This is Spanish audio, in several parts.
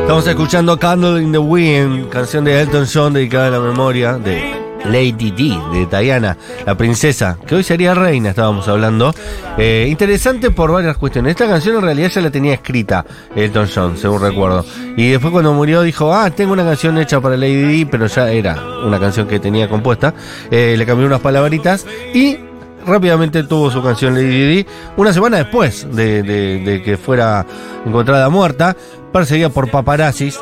Estamos escuchando Candle in the Wind, canción de Elton John dedicada a la memoria de Lady D, de Diana, la princesa, que hoy sería reina, estábamos hablando. Eh, interesante por varias cuestiones. Esta canción en realidad ya la tenía escrita Elton John, según recuerdo. Y después cuando murió dijo, ah, tengo una canción hecha para Lady D, pero ya era una canción que tenía compuesta. Eh, le cambió unas palabritas y rápidamente tuvo su canción Lady D una semana después de, que fuera encontrada muerta, perseguida por paparazzis.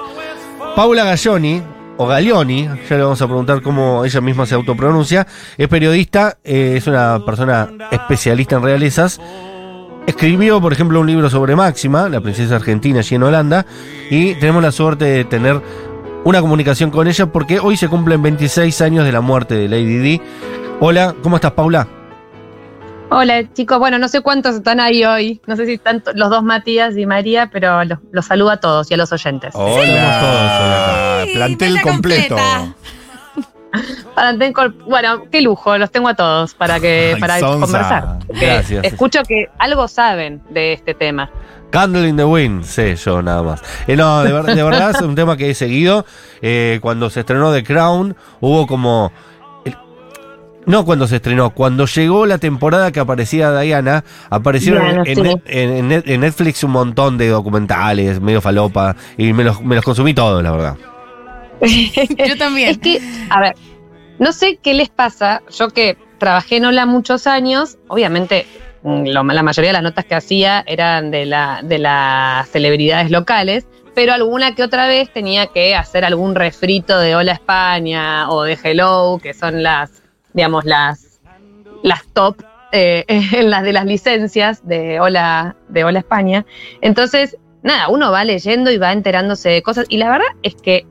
Paula Galloni, o Galioni, ya le vamos a preguntar cómo ella misma se autopronuncia, es periodista, eh, es una persona especialista en realezas. Escribió, por ejemplo, un libro sobre Máxima, la princesa argentina allí en Holanda, y tenemos la suerte de tener una comunicación con ella porque hoy se cumplen 26 años de la muerte de Lady D. Hola, ¿cómo estás, Paula? Hola chicos, bueno, no sé cuántos están ahí hoy, no sé si están los dos Matías y María, pero los, los saludo a todos y a los oyentes. Hola. Estamos todos. Ah, plantel completo. tengo- bueno, qué lujo, los tengo a todos para que Ay, para conversar. Gracias. Escucho que algo saben de este tema. Candle in the Wind, sé yo nada más. Eh, no, de, ver- de verdad es un tema que he seguido. Eh, cuando se estrenó The Crown, hubo como. No cuando se estrenó, cuando llegó la temporada que aparecía Diana, aparecieron Diana, en, sí. en- en Net- en Netflix un montón de documentales, medio falopa, y me los, me los consumí todos, la verdad. Yo también. Es que, a ver, no sé qué les pasa, yo que trabajé en Hola muchos años, obviamente mm, lo- la mayoría de las notas que hacía eran de, la, de las celebridades locales, pero alguna que otra vez tenía que hacer algún refrito de Hola España o de Hello, que son las, digamos, las, las top eh, en las de las licencias de Hola, de Hola España. Entonces, nada, uno va leyendo y va enterándose de cosas, y la verdad es que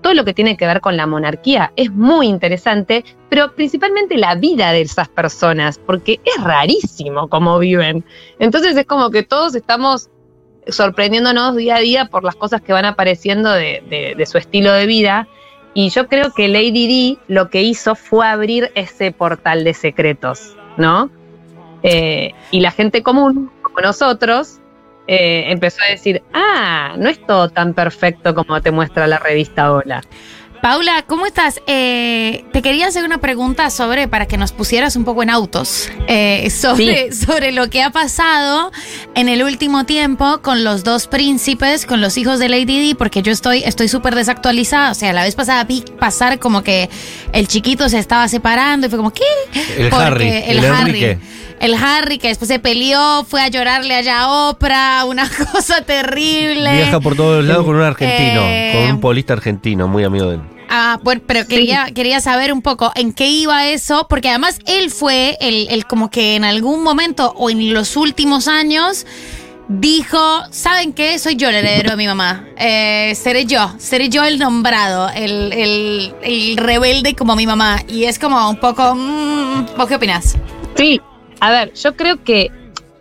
todo lo que tiene que ver con la monarquía es muy interesante, pero principalmente la vida de esas personas, porque es rarísimo cómo viven. Entonces es como que todos estamos sorprendiéndonos día a día por las cosas que van apareciendo de, de- de su estilo de vida. Y yo creo que Lady D lo que hizo fue abrir ese portal de secretos, ¿no? Eh, y la gente común, como nosotros, eh, empezó a decir, ah, no es todo tan perfecto como te muestra la revista Hola. Paula, ¿cómo estás? Eh, te quería hacer una pregunta sobre, para que nos pusieras un poco en autos, eh, sobre, sobre lo que ha pasado en el último tiempo con los dos príncipes, con los hijos de Lady Di, porque yo estoy estoy súper desactualizada. O sea, la vez pasada vi pasar como que el chiquito se estaba separando y fue como, ¿qué? El Porque Harry, el, el Harry. Enrique. El Harry que después se peleó, fue a llorarle allá a Oprah, una cosa terrible. Viaja por todos lados con un argentino, Eh, con un polista argentino, muy amigo de él. Ah, bueno, pero quería, quería saber un poco en qué iba eso, porque además él fue el, el como que en algún momento o en los últimos años dijo, ¿saben qué? Soy yo el heredero de mi mamá. Eh, seré yo, seré yo el nombrado, el, el- el rebelde como mi mamá. Y es como un poco, mm, ¿vos qué opinás? Sí, a ver, yo creo que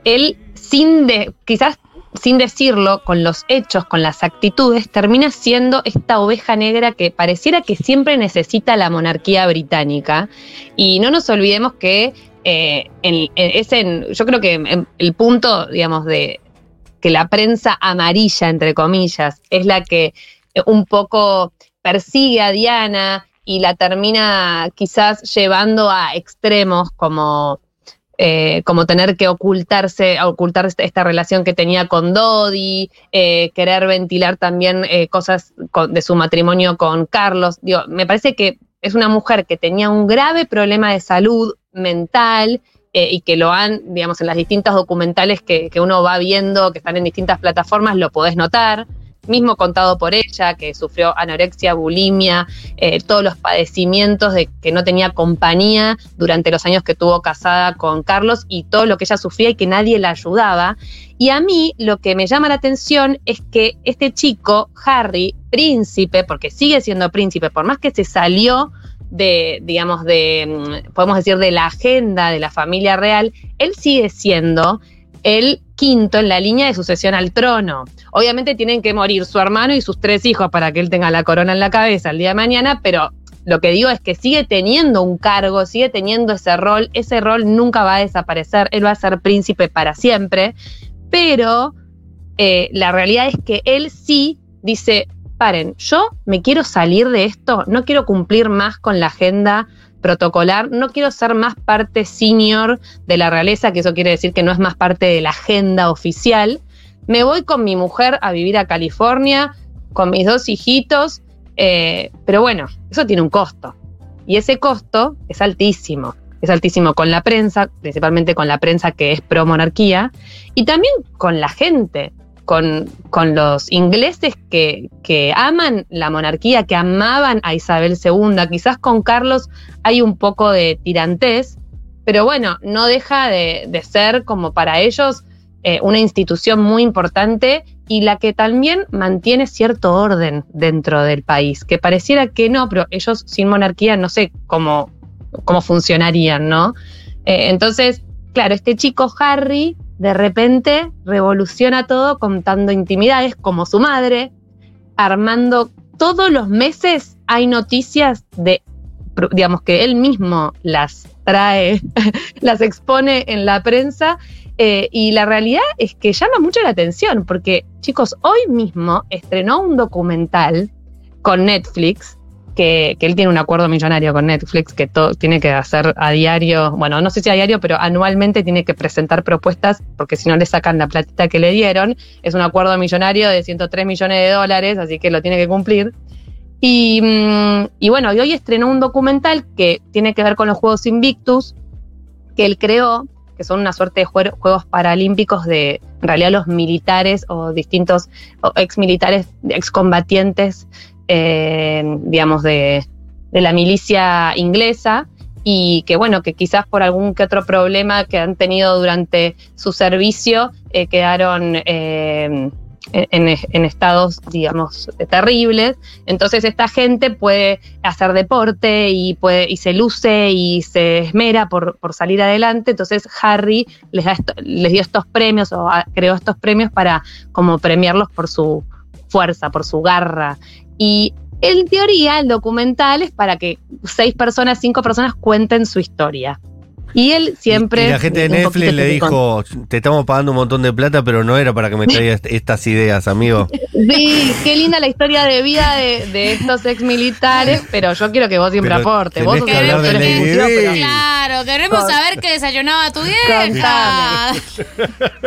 él, sin de, quizás sin decirlo, con los hechos, con las actitudes, termina siendo esta oveja negra que pareciera que siempre necesita la monarquía británica. Y no nos olvidemos que eh, es en, yo creo que el punto, digamos, de que la prensa amarilla, entre comillas, es la que eh, un poco persigue a Diana y la termina quizás llevando a extremos como eh, como tener que ocultarse, ocultar esta, esta relación que tenía con Dodi, eh, querer ventilar también eh, cosas con- de su matrimonio con Carlos. Digo, me parece que es una mujer que tenía un grave problema de salud mental eh, y que lo han, digamos, en las distintas documentales que, que uno va viendo, que están en distintas plataformas, lo podés notar. Mismo contado por ella, que sufrió anorexia, bulimia, eh, todos los padecimientos de que no tenía compañía durante los años que estuvo casada con Carlos y todo lo que ella sufría y que nadie la ayudaba. Y a mí lo que me llama la atención es que este chico, Harry, príncipe, porque sigue siendo príncipe, por más que se salió de, digamos, de, mm, podemos decir, de la agenda de la familia real, él sigue siendo el quinto en la línea de sucesión al trono. Obviamente tienen que morir su hermano y sus tres hijos para que él tenga la corona en la cabeza el día de mañana, pero lo que digo es que sigue teniendo un cargo, sigue teniendo ese rol, ese rol nunca va a desaparecer, él va a ser príncipe para siempre, pero eh, la realidad es que él sí dice, paren, yo me quiero salir de esto, no quiero cumplir más con la agenda protocolar, no quiero ser más parte senior de la realeza, que eso quiere decir que no es más parte de la agenda oficial. Me voy con mi mujer a vivir a California, con mis dos hijitos, eh, pero bueno, eso tiene un costo. Y ese costo es altísimo. Es altísimo con la prensa, principalmente con la prensa que es pro monarquía, y también con la gente con, con los ingleses que, que, aman la monarquía, que amaban a Isabel II. Quizás con Carlos hay un poco de tirantés, pero bueno, no deja de, de ser como para ellos eh, una institución muy importante y la que también mantiene cierto orden dentro del país, que pareciera que no, pero ellos sin monarquía no sé cómo, cómo funcionarían, ¿no? Eh, entonces, claro, este chico Harry de repente revoluciona todo contando intimidades como su madre, armando todos los meses hay noticias de, digamos que él mismo las trae, las expone en la prensa eh, y la realidad es que llama mucho la atención porque, chicos, hoy mismo estrenó un documental con Netflix que, él tiene un acuerdo millonario con Netflix que todo, tiene que hacer a diario, bueno, no sé si a diario, pero anualmente tiene que presentar propuestas porque si no le sacan la platita que le dieron. Es un acuerdo millonario de 103 millones de dólares, así que lo tiene que cumplir. Y, mm, y bueno, y hoy estrenó un documental que tiene que ver con los Juegos Invictus, que él creó, que son una suerte de Juegos Paralímpicos de, en realidad, los militares o distintos ex militares, excombatientes eh, digamos, de, la milicia inglesa y que bueno, que quizás por algún que otro problema que han tenido durante su servicio eh, quedaron eh, en, estados, digamos, terribles. Entonces esta gente puede hacer deporte y, puede, y se luce y se esmera por, por salir adelante. Entonces Harry les, da les dio estos premios o creó estos premios para como premiarlos por su fuerza, por su garra. Y en teoría el documental es para que seis personas, cinco personas cuenten su historia. Y él siempre. Y, la gente de Netflix le dijo: Te estamos pagando un montón de plata, pero no era para que me traigas estas ideas, amigo. Sí, qué linda la historia de vida de, estos ex militares, pero yo quiero que vos siempre aportes. Vos sos Claro, queremos saber qué desayunaba tu vieja.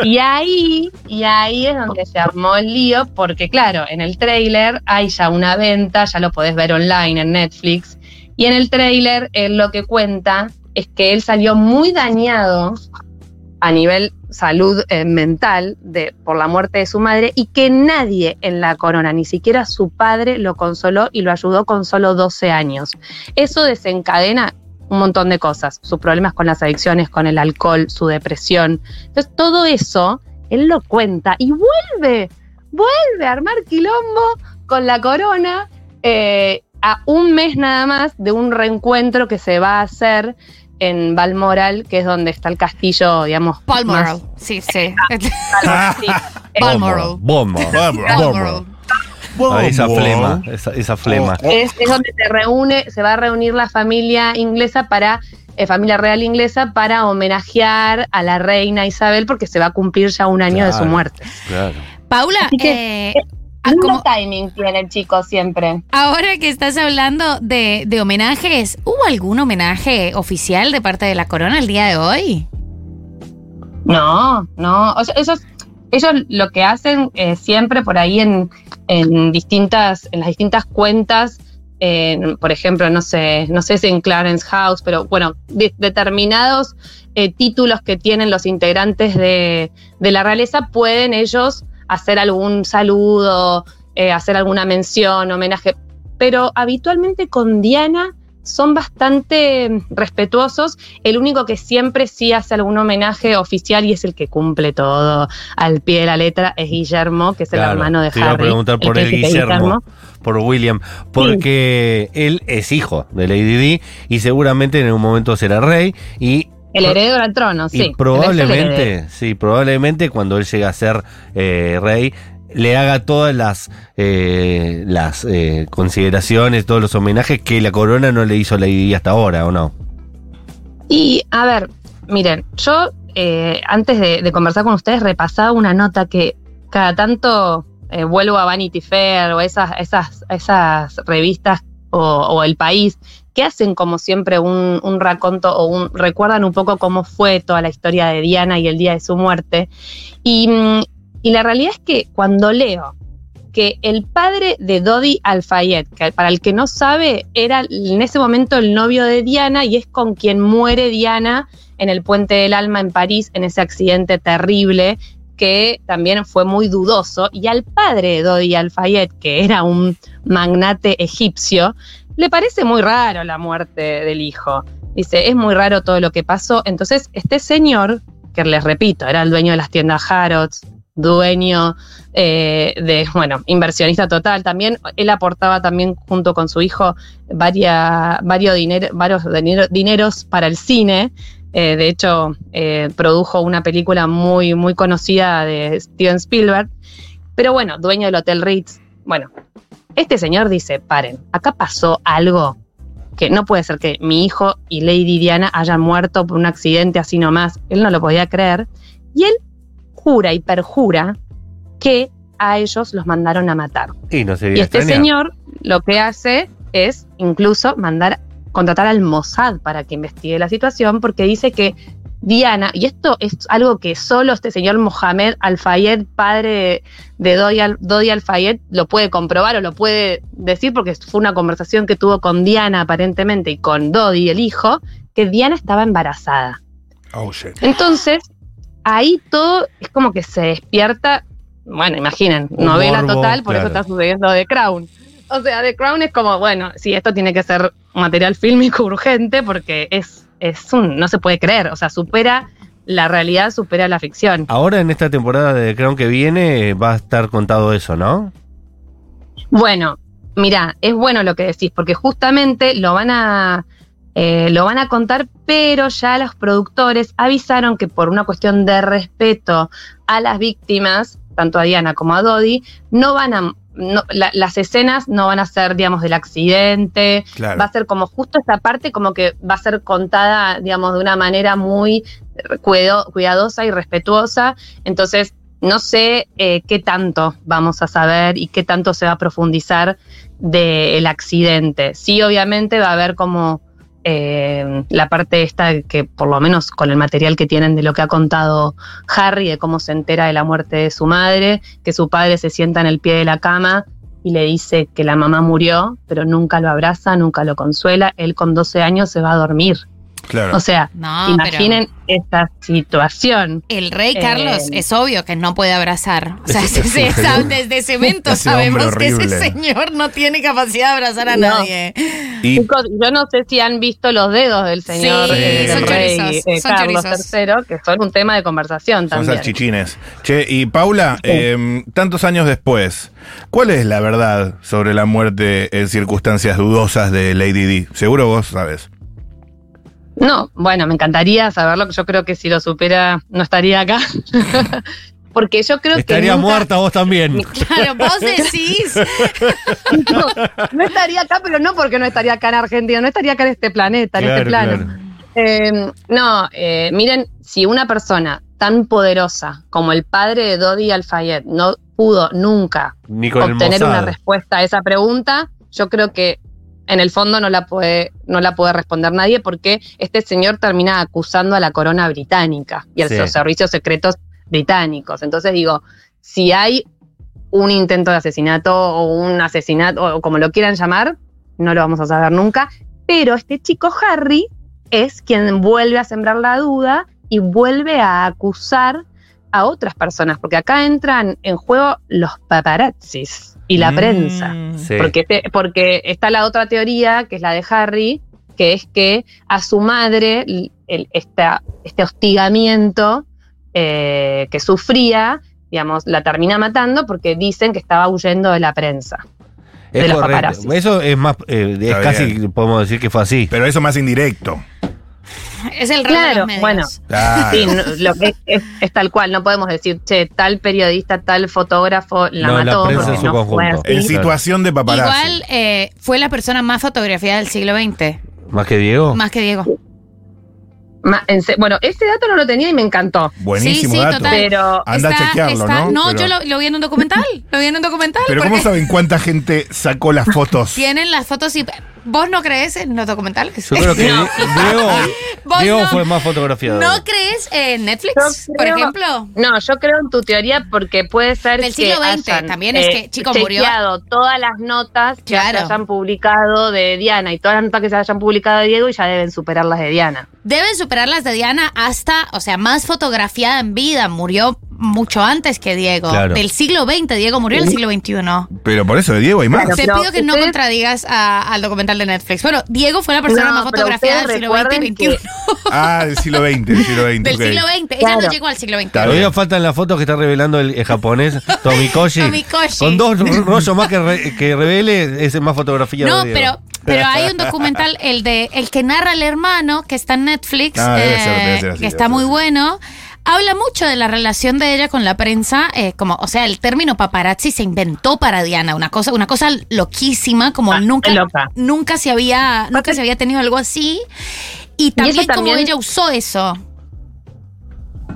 Y ahí, y ahí es donde se armó el lío, porque claro, en el trailer hay ya una venta, ya lo podés ver online en Netflix. Y en el trailer él lo que cuenta es que él salió muy dañado a nivel salud eh, mental de, por la muerte de su madre y que nadie en la corona, ni siquiera su padre, lo consoló y lo ayudó con solo 12 años. Eso desencadena un montón de cosas, sus problemas con las adicciones, con el alcohol, su depresión. Entonces todo eso, él lo cuenta y vuelve, vuelve a armar quilombo con la corona eh, a un mes nada más de un reencuentro que se va a hacer en Balmoral, que es donde está el castillo, digamos. Balmoral, sí, sí. Balmoral. Balmoral. esa flema, esa, flema. Es, donde se reúne, se va a reunir la familia inglesa para, eh, familia real inglesa, para homenajear a la reina Isabel, porque se va a cumplir ya un año de su muerte. Claro. Paula, eh, Ah, ¿Cómo timing tiene el chico siempre? Ahora que estás hablando de, homenajes, ¿hubo algún homenaje oficial de parte de la corona el día de hoy? No, no. O sea, ellos, ellos lo que hacen eh, siempre por ahí en, distintas, en las distintas cuentas, por ejemplo, no sé, no sé si en Clarence House, pero bueno, determinados eh, títulos que tienen los integrantes de, de la realeza pueden ellos hacer algún saludo, eh, hacer alguna mención, homenaje, pero habitualmente con Diana son bastante respetuosos. El único que siempre sí hace algún homenaje oficial y es el que cumple todo al pie de la letra es Guillermo, que es el hermano de te Harry. A preguntar por él, Guillermo, por William, porque él es hijo de Lady Di y seguramente en un momento será rey y el heredero al trono, sí. probablemente, sí, probablemente cuando él llegue a ser eh, rey, le haga todas las, eh, las eh, consideraciones, todos los homenajes que la corona no le hizo a Lady Di hasta ahora, ¿o no? Y a ver, miren, yo antes de, de conversar con ustedes repasaba una nota que cada tanto vuelvo a Vanity Fair o esas, esas, esas revistas o, o El País que hacen como siempre un, un raconto o un, recuerdan un poco cómo fue toda la historia de Diana y el día de su muerte. Y, y la realidad es que cuando leo que el padre de Dodi Al-Fayed, que para el que no sabe, era en ese momento el novio de Diana y es con quien muere Diana en el Puente del Alma en París, en ese accidente terrible que también fue muy dudoso, y al padre de Dodi Al-Fayed, que era un magnate egipcio, le parece muy raro la muerte del hijo. Dice, es muy raro todo lo que pasó. Entonces, este señor, que les repito, era el dueño de las tiendas Harrods, dueño eh, de, bueno, inversionista total también. Él aportaba también junto con su hijo varia, varios, varios dinero- dineros para el cine. Eh, de hecho, eh, produjo una película muy, muy conocida de Steven Spielberg. Pero bueno, dueño del Hotel Ritz. Bueno, este señor dice, paren, acá pasó algo que no puede ser que mi hijo y Lady Diana hayan muerto por un accidente así nomás. Él no lo podía creer. Y él jura y perjura que a ellos los mandaron a matar. Y no se Y este señor lo que hace es incluso mandar, contratar al Mossad para que investigue la situación, porque dice que Diana, y esto es algo que solo este señor Mohamed Al-Fayed, padre de Dodi, Al, Dodi Al-Fayed, lo puede comprobar o lo puede decir, porque fue una conversación que tuvo con Diana aparentemente y con Dodi, el hijo, que Diana estaba embarazada. Oh, shit. Entonces, ahí todo es como que se despierta, bueno, imaginen, Un novela morbo, total, por eso está sucediendo The Crown. O sea, The Crown es como, bueno, sí, esto tiene que ser material fílmico urgente porque es, es un, no se puede creer, o sea, supera la realidad, supera la ficción. Ahora en esta temporada de Crown que viene va a estar contado eso, ¿no? Bueno, mira, es bueno lo que decís, porque justamente lo van a eh, lo van a contar, pero ya los productores avisaron que por una cuestión de respeto a las víctimas, tanto a Diana como a Dodi, no van a no- la- las escenas no van a ser, digamos, del accidente, Claro. va a ser como justo esta parte como que va a ser contada, digamos, de una manera muy cuido- cuidadosa y respetuosa. Entonces, no sé eh, qué tanto vamos a saber y qué tanto se va a profundizar del accidente. Sí, obviamente va a haber como eh, la parte esta que por lo menos con el material que tienen de lo que ha contado Harry, de cómo se entera de la muerte de su madre, que su padre se sienta en el pie de la cama y le dice que la mamá murió, pero nunca lo abraza, nunca lo consuela. Él con 12 años se va a dormir. Claro. O sea, No, imaginen esta situación. El rey Eh, Carlos es obvio que no puede abrazar. O sea, se ese- sabe- desde cemento sabemos que ese señor no tiene capacidad de abrazar a No. nadie. Y Chicos, yo no sé si han visto los dedos del señor Sí, eh, son del rey chorizos, eh, son Carlos chorizos. III, que son un tema de conversación son también. salchichines. Che, y Paula, eh, tantos años después, ¿cuál es la verdad sobre la muerte en circunstancias dudosas de Lady Di? Seguro vos sabes. No, bueno, me encantaría saberlo, que yo creo que si lo supera no estaría acá. Porque yo creo Estaría que nunca- muerta vos también. Claro, vos decís. no, no estaría acá, pero no porque no estaría acá en Argentina, no estaría acá en este planeta, en este plano. claro. Eh, no, eh, miren, si una persona tan poderosa como el padre de Dodi Al-Fayed no pudo nunca obtener una respuesta a esa pregunta, yo creo que en el fondo no la puede, no la puede responder nadie porque este señor termina acusando a la corona británica y a Sí. los servicios secretos británicos. Entonces digo, si hay un intento de asesinato o un asesinato, o como lo quieran llamar, no lo vamos a saber nunca. Pero este chico Harry es quien vuelve a sembrar la duda y vuelve a acusar a otras personas, porque acá entran en juego los paparazzis y la Mm. prensa. Sí. Porque, te- porque está la otra teoría, que es la de Harry, que es que a su madre el- esta- este hostigamiento eh, que sufría, digamos, la termina matando porque dicen que estaba huyendo de la prensa. Es de los. Eso es más, eh, es casi, podemos decir que fue así. Pero eso más indirecto. Es el rol de Claro, los medios. bueno. Claro. Sí, no, lo que es, es tal cual, no podemos decir, che, tal periodista, tal fotógrafo la No, la mató prensa porque en su no fue así. En situación de paparazzi. Igual eh, fue la persona más fotografiada del siglo XX, ¿Más que Diego? más que Diego. Bueno, ese dato no lo tenía y me encantó. Buenísimo Sí, sí, dato. total. Pero Anda a Está- chequearlo, está- ¿no? yo Pero- lo, lo vi en un documental. Lo vi en un documental. Pero porque ¿cómo saben cuánta gente sacó las fotos? Tienen las fotos y. ¿Vos no crees en los documentales? Yo creo que No. Diego, Vos Diego no. fue más fotografiado. ¿No crees en Netflix, por ejemplo? No, yo creo en tu teoría porque puede ser Del que siglo XX, hayan, también es que, chico, murió- chequeado todas las notas que Claro. se hayan publicado de Diana y todas las notas que se hayan publicado de Diego y ya deben superar las de Diana. Deben superar las de Diana hasta, o sea, más fotografiada en vida. Murió mucho antes que Diego. Claro. Del siglo XX. Diego murió en el siglo XXI. Pero por eso de Diego hay más. Claro. Te pido que no contradigas a- al documental de Netflix. Bueno, Diego fue la persona No, más fotografiada del siglo XX y recuerden que- XXI. Ah, del siglo XX, del siglo XX. Del siglo XX. Ella Claro. no llegó al siglo XX. Todavía faltan las fotos que está revelando el, el japonés Tomikoshi. Tomikoshi. Con dos rollos más que, re- que revele, es más fotografía No, de Diego. pero, pero hay un documental, el de el que narra el hermano, que está en Netflix, Ah, debe eh, ser, debe ser así, que está muy bueno. Habla mucho de la relación de ella con la prensa, eh, como, o sea, el término paparazzi se inventó para Diana, una cosa, una cosa loquísima, como Ah, nunca, nunca se había, nunca se había tenido algo así. Y también, como también- ella usó eso.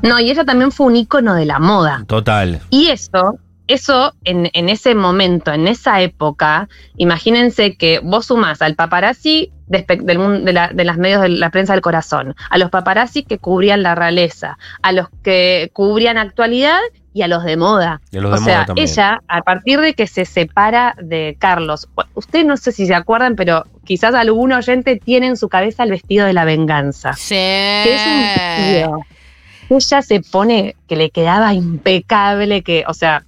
No, y ella también fue un ícono de la moda. Total. Y eso, eso en, en ese momento, en esa época, imagínense que vos sumás al paparazzi de, espe- del mundo, de, la- de las medios de la prensa del corazón, a los paparazzi que cubrían la realeza, a los que cubrían actualidad y a los de moda. Y a los o de sea, moda también. ella, a partir de que se separa de Carlos, ustedes no sé si se acuerdan, pero quizás algún oyente tiene en su cabeza el vestido de la venganza Sí. que es un vestido ella se pone que le quedaba impecable, que, o sea,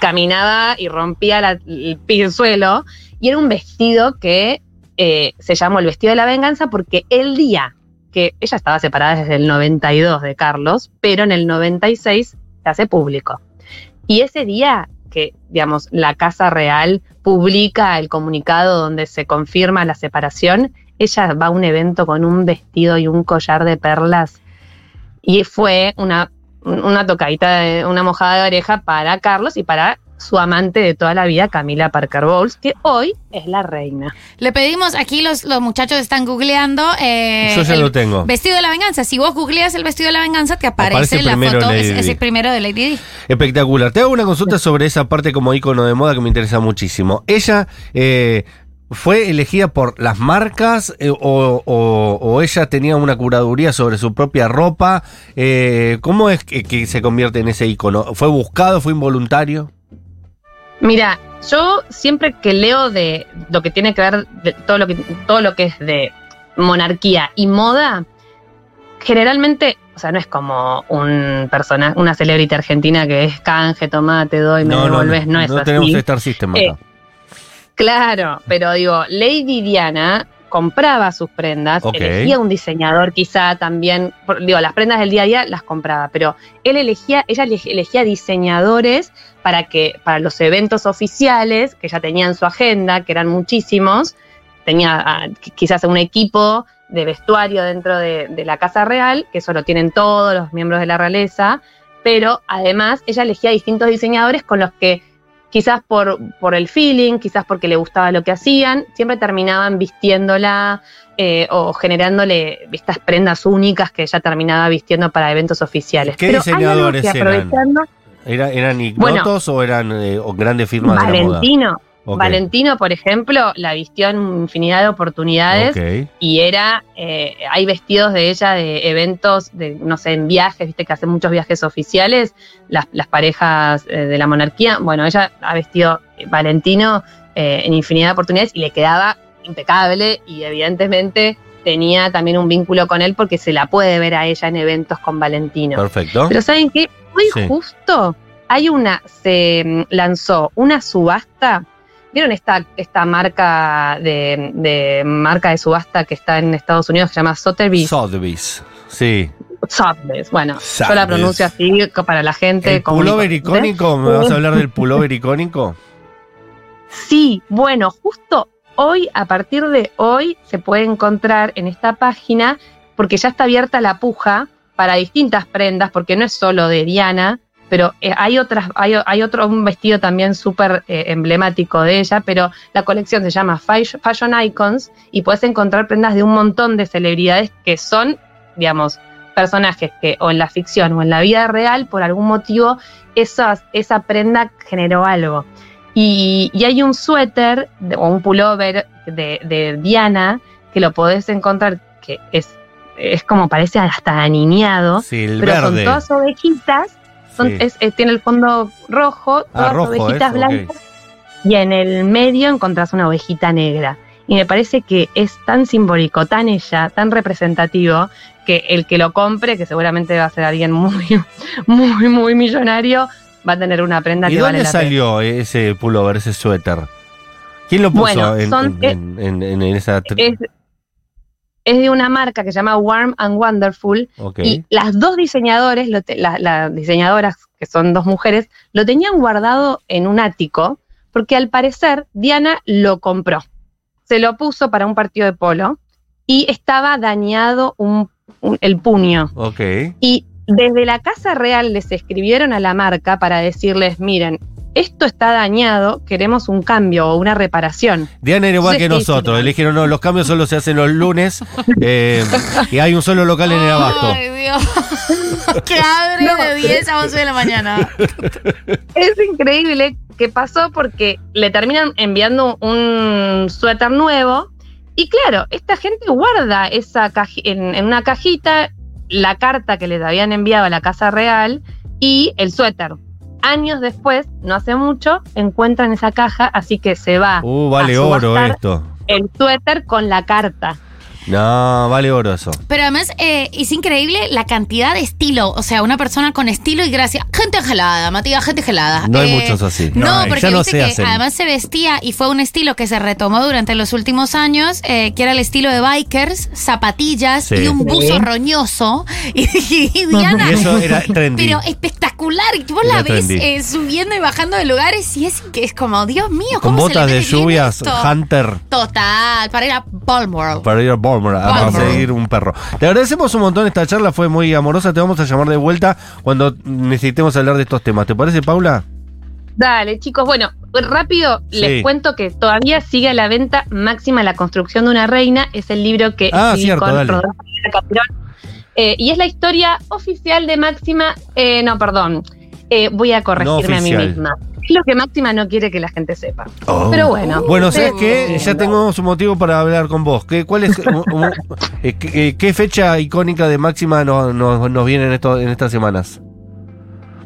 caminaba y rompía la- el piso y era un vestido que eh, se llamó el vestido de la venganza porque el día que ella estaba separada desde el 92 de Carlos, pero en el 96 se hace público. Y ese día que, digamos, la Casa Real publica el comunicado donde se confirma la separación, ella va a un evento con un vestido y un collar de perlas y fue una, una tocadita, de- una mojada de oreja para Carlos y para su amante de toda la vida, Camila Parker Bowles, que hoy es la reina. Le pedimos, aquí los, los muchachos están googleando. eh, Yo ya el lo tengo. Vestido de la venganza. Si vos googleas el vestido de la venganza, te aparece, Aparece la foto. Lady Es, el primero de Lady Di. Espectacular. Te hago una consulta sobre esa parte como ícono de moda que me interesa muchísimo. Ella eh, fue elegida por las marcas eh, o, o- o ella tenía una curaduría sobre su propia ropa. Eh, ¿Cómo es que, que se convierte en ese ícono? ¿Fue buscado? ¿Fue involuntario? Mira, yo siempre que leo de lo que tiene que ver de todo lo que todo lo que es de monarquía y moda, generalmente, o sea, no es como un personaje, una celebrity argentina que es canje, tomate, doy, me devolves, no, es no así. tenemos Star System acá. Eh, Claro, pero digo, Lady Diana compraba sus prendas, elegía un diseñador quizá también, digo, las prendas del día a día las compraba, pero él elegía, ella ele- elegía diseñadores para que, para los eventos oficiales, que ya tenía en su agenda, que eran muchísimos, tenía ah, qu- quizás un equipo de vestuario dentro de, de la Casa Real, que eso lo tienen todos los miembros de la realeza, pero además ella elegía distintos diseñadores con los que quizás por, por el feeling, quizás porque le gustaba lo que hacían, siempre terminaban vistiéndola eh, o generándole estas prendas únicas que ella terminaba vistiendo para eventos oficiales. ¿Qué Pero hay algo diseñadores que eran? aprovechando, ¿Era- ¿Eran Bueno. ignotos o eran eh, o grandes firmas de la moda? Valentino, por ejemplo, la vistió en infinidad de oportunidades y era, eh, hay vestidos de ella de eventos, de no sé, en viajes, viste que hace muchos viajes oficiales, las, las parejas eh, de la monarquía. Bueno, ella ha vestido Valentino eh, en infinidad de oportunidades y le quedaba impecable y evidentemente tenía también un vínculo con él porque se la puede ver a ella en eventos con Valentino. Perfecto. Pero ¿saben qué? Sí. justo hay una, se mm, lanzó una subasta. ¿Vieron esta, esta marca de, de marca de subasta que está en Estados Unidos que se llama Sotheby's? Sotheby's. Sí. Sotheby's. Bueno, yo Sotheby's. la pronuncio así para la gente. ¿El pullover icónico? ¿Me vas a hablar del pullover icónico? Sí, bueno, justo hoy, a partir de hoy, se puede encontrar en esta página porque ya está abierta la puja para distintas prendas, porque no es solo de Diana, pero eh, hay otras, hay, hay otro, un vestido también súper eh, emblemático de ella, pero la colección se llama Fashion Icons y puedes encontrar prendas de un montón de celebridades que son, digamos, personajes que o en la ficción o en la vida real, por algún motivo, esas, esa prenda generó algo. Y, y hay un suéter de- o un pullover de, de Diana que lo podés encontrar, que es, es como parece hasta aniñado, Sí, pero verde. son todas ovejitas, son- Sí. es- es- tiene el fondo rojo, todas Ah, rojo, ovejitas es, blancas, y en el medio encontrás una ovejita negra. Y me parece que es tan simbólico, tan ella, tan representativo, que el que lo compre, que seguramente va a ser alguien muy, muy, muy millonario, va a tener una prenda ¿Y que vale dónde la pena. salió ese pullover, ese suéter? ¿Quién lo puso Bueno, en, son- en- en- en- en esa... Es, es de una marca que se llama Warm and Wonderful. Y las dos diseñadores, lo te- la- las diseñadoras, que son dos mujeres, lo tenían guardado en un ático, porque al parecer Diana lo compró. Se lo puso para un partido de polo y estaba dañado un- un- el puño. Ok. Y desde la Casa Real les escribieron a la marca para decirles, miren, esto está dañado, queremos un cambio o una reparación. Diana era igual que Entonces, ¿qué nosotros. Le dijeron, no, los cambios solo se hacen los lunes eh, y hay un solo local en el abasto. Ay, Dios. que abre de 10 a 11 de la mañana. Es increíble que pasó porque le terminan enviando un suéter nuevo y claro, esta gente guarda esa caji- en, en una cajita la carta que les habían enviado a la Casa Real y el suéter. Años después, no hace mucho, encuentran esa caja, así que se va Uh, vale a oro esto. el suéter con la carta. No, vale oro eso. Pero además eh, es increíble la cantidad de estilo. O sea, una persona con estilo y gracia. Gente gelada, Matías, gente gelada. No hay Eh, muchos así. No, porque viste que hacen. además se vestía y fue un estilo que se retomó durante los últimos años, eh, que era el estilo de bikers, zapatillas Sí. y un buzo Sí. roñoso. Y, y Diana. Y eso era trendy. Pero espectacular. Y vos Era la ves trendy. eh, subiendo y bajando de lugares y es que es como, Dios mío, Con ¿cómo se le botas de lluvias, esto? Hunter. Total, para ir a Balmoral. Para ir a A perseguir un perro. Te agradecemos un montón esta charla, fue muy amorosa. Te vamos a llamar de vuelta cuando necesitemos hablar de estos temas. ¿Te parece, Paula? Dale, chicos. Bueno, rápido Sí. les cuento que todavía sigue a la venta Máxima la construcción de una reina. Es el libro que Ah, cierto, con dale. Eh, y es la historia oficial de Máxima. eh, no, perdón. Eh, voy a corregirme a mí misma. Es lo que Máxima no quiere que la gente sepa. Oh. Pero bueno. Bueno, ¿sabes qué? Ya tenemos un motivo para hablar con vos. ¿Qué, ¿Cuál es, eh, qué, eh, qué fecha icónica de Máxima nos, nos, nos viene en, esto- en estas semanas?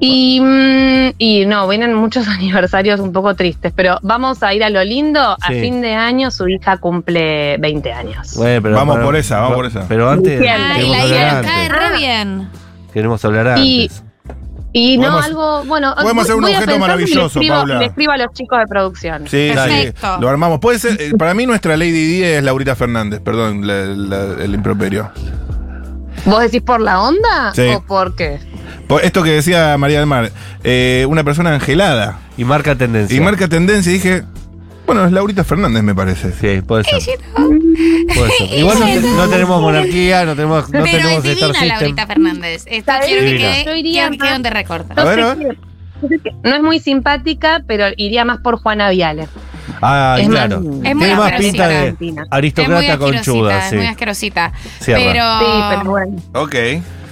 Y, mm, y no, vienen muchos aniversarios un poco tristes, pero vamos a ir a lo lindo. A Sí. fin de año su hija cumple 20 años. Bueno, pero- Vamos por esa, vamos por esa. Pero antes. Ay, la antes. cae re bien. Queremos hablar antes. Y no, Podemos- algo, bueno, podemos hacer un voy a objeto pensar y maravilloso, le escribo, Paula. Le escribo a los chicos de producción. Sí, sí, Perfecto. lo armamos. Puede ser, eh, para mí nuestra Lady Di es Laurita Fernández, perdón la- la- el improperio. ¿Vos decís por la onda Sí. o por qué? Por esto que decía María del Mar, eh, una persona angelada. Y marca tendencia. Y marca tendencia y dije, bueno, es Laurita Fernández me parece. Sí, puede ser. Puede ser. Igual no, no tenemos monarquía, no tenemos, no Pero es tenemos Star divina System. Laurita Fernández. Esto ¿Sabés? quiero que Divina. quede, Yo iría quiero que más- quede donde recorta. A ver, a ver. no es muy simpática, pero iría más por Juana Viale. Ah, Es claro. más- es Tiene muy más asquerosita. pinta de Argentina. Es muy aristócrata asquerosita, conchuda, es sí. muy asquerosita. Cierra. Pero, Sí, pero bueno. Ok.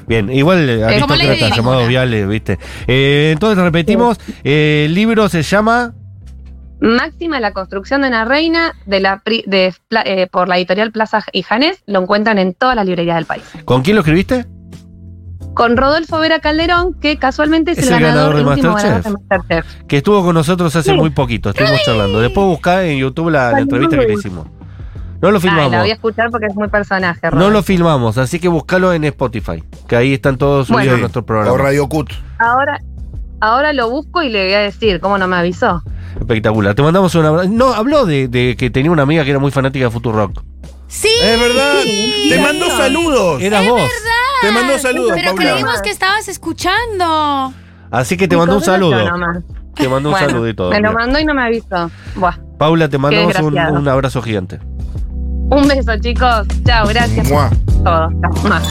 Bien, igual eh, Como Lady aristócrata Di llamado ninguna. Viale, ¿viste? Eh, entonces repetimos, eh, el libro se llama Máxima la construcción de una reina de la pri- de, Pla- eh, por la editorial Plaza y Janés. Lo encuentran en todas las librerías del país. ¿Con quién lo escribiste? Con Rodolfo Vera Calderón, que casualmente es, Es el el ganador, ganador de Masterchef. ganador de Masterchef. Que estuvo con nosotros hace Sí. muy poquito, estuvimos charlando. Después buscá en YouTube la, la entrevista que le hicimos. No lo Ah, filmamos. la voy a escuchar porque es muy personaje. No Rodolfo. lo filmamos, así que búscalo en Spotify, que ahí están todos subidos Bueno. en nuestro programa. O Radio Cut. Ahora, ahora lo busco y le voy a decir, ¿cómo no me avisó? Espectacular. Te mandamos un abrazo. No, habló de, de que tenía una amiga que era muy fanática de Futurock. Sí. Es verdad. Sí. Te mandó saludos. Eras vos. Te mandó saludos, Pero Paula. creímos que estabas escuchando. Así que te mandó un saludo. Te mandó un Bueno, saludo y todo. Me lo mandó y no me avisó. Buah. Paula, te mandamos un, abrazo gigante. Un beso, chicos. Chao, gracias Mua. todo. Chao. Mua.